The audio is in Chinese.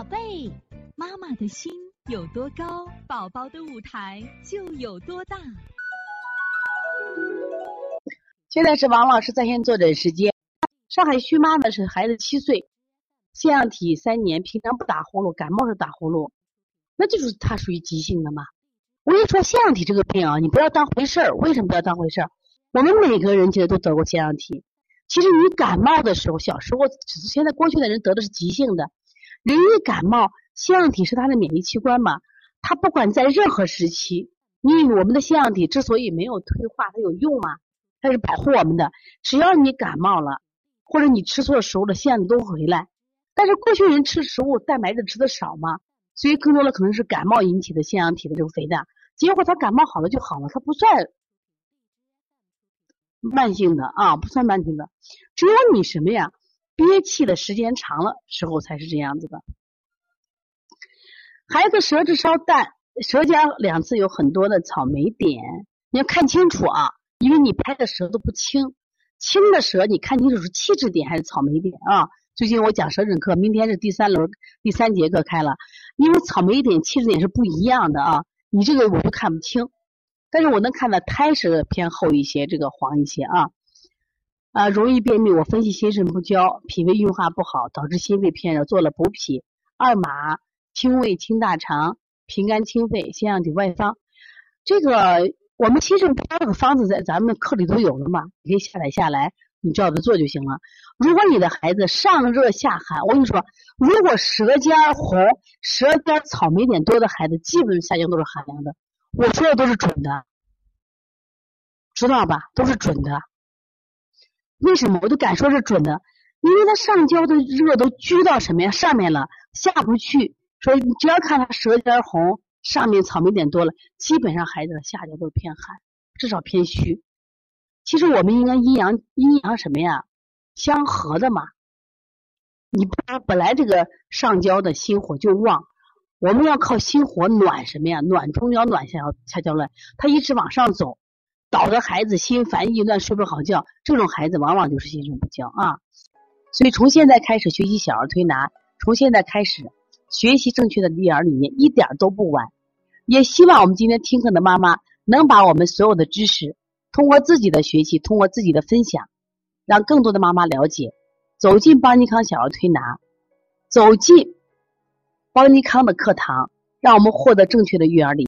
宝贝，妈妈的心有多高，宝宝的舞台就有多大。现在是王老师在线坐诊时间。上海徐妈呢是孩子七岁，腺样体三年，平常不打呼噜，感冒是打呼噜，那就是他属于急性的嘛。我跟你说，腺样体这个病啊，你不要当回事儿。为什么不要当回事儿？我们每个人其实都得过腺样体。其实你感冒的时候，小时候，现在过去的人得的是急性的。人一感冒，腺样体是他的免疫器官嘛，他不管在任何时期，你我们的腺样体之所以没有退化，它有用吗？它是保护我们的。只要你感冒了，或者你吃错食物了，腺子都回来。但是过去人吃食物蛋白质吃的少嘛，所以更多的可能是感冒引起的腺样体的这个肥大。结果他感冒好了就好了，他不算慢性的啊，不算慢性的。只有你什么呀？憋气的时间长了时候才是这样子的。孩子舌质稍淡，舌尖两侧有很多的草莓点，你要看清楚啊，因为你拍的舌都不清，清的舌你看清楚是气质点还是草莓点啊。最近我讲舌诊课，明天是第三轮第三节课开了，因为草莓点、气质点是不一样的啊，你这个我就看不清，但是我能看到苔是偏厚一些，这个黄一些啊。啊，容易便秘。我分析心肾不交，脾胃运化不好，导致心肺偏热，做了补脾、二马、清胃、清大肠、平肝清肺、腺样体外方。这个我们心肾不交的方子在咱们课里都有了嘛，你可以下载下来，你照着做就行了。如果你的孩子上热下寒，我跟你说，如果舌尖红、舌尖草莓点多的孩子，基本下焦都是寒凉的。我说的都是准的，知道吧？都是准的。为什么我都敢说是准的？因为他上焦的热都聚到什么呀上面了，下不去。所以你只要看他舌尖红，上面草莓点多了，基本上孩子的下焦都是偏寒，至少偏虚。其实我们应该阴阳阴阳什么呀相合的嘛。你不本来这个上焦的心火就旺，我们要靠心火暖什么呀？暖中焦，暖下焦，下焦乱，它一直往上走。导致孩子心烦意乱、睡不好觉，这种孩子往往就是心神不交啊。所以从现在开始学习小儿推拿，从现在开始学习正确的育儿理念，一点都不晚。也希望我们今天听课的妈妈能把我们所有的知识，通过自己的学习，通过自己的分享，让更多的妈妈了解，走进邦尼康小儿推拿，走进邦尼康的课堂，让我们获得正确的育儿理念。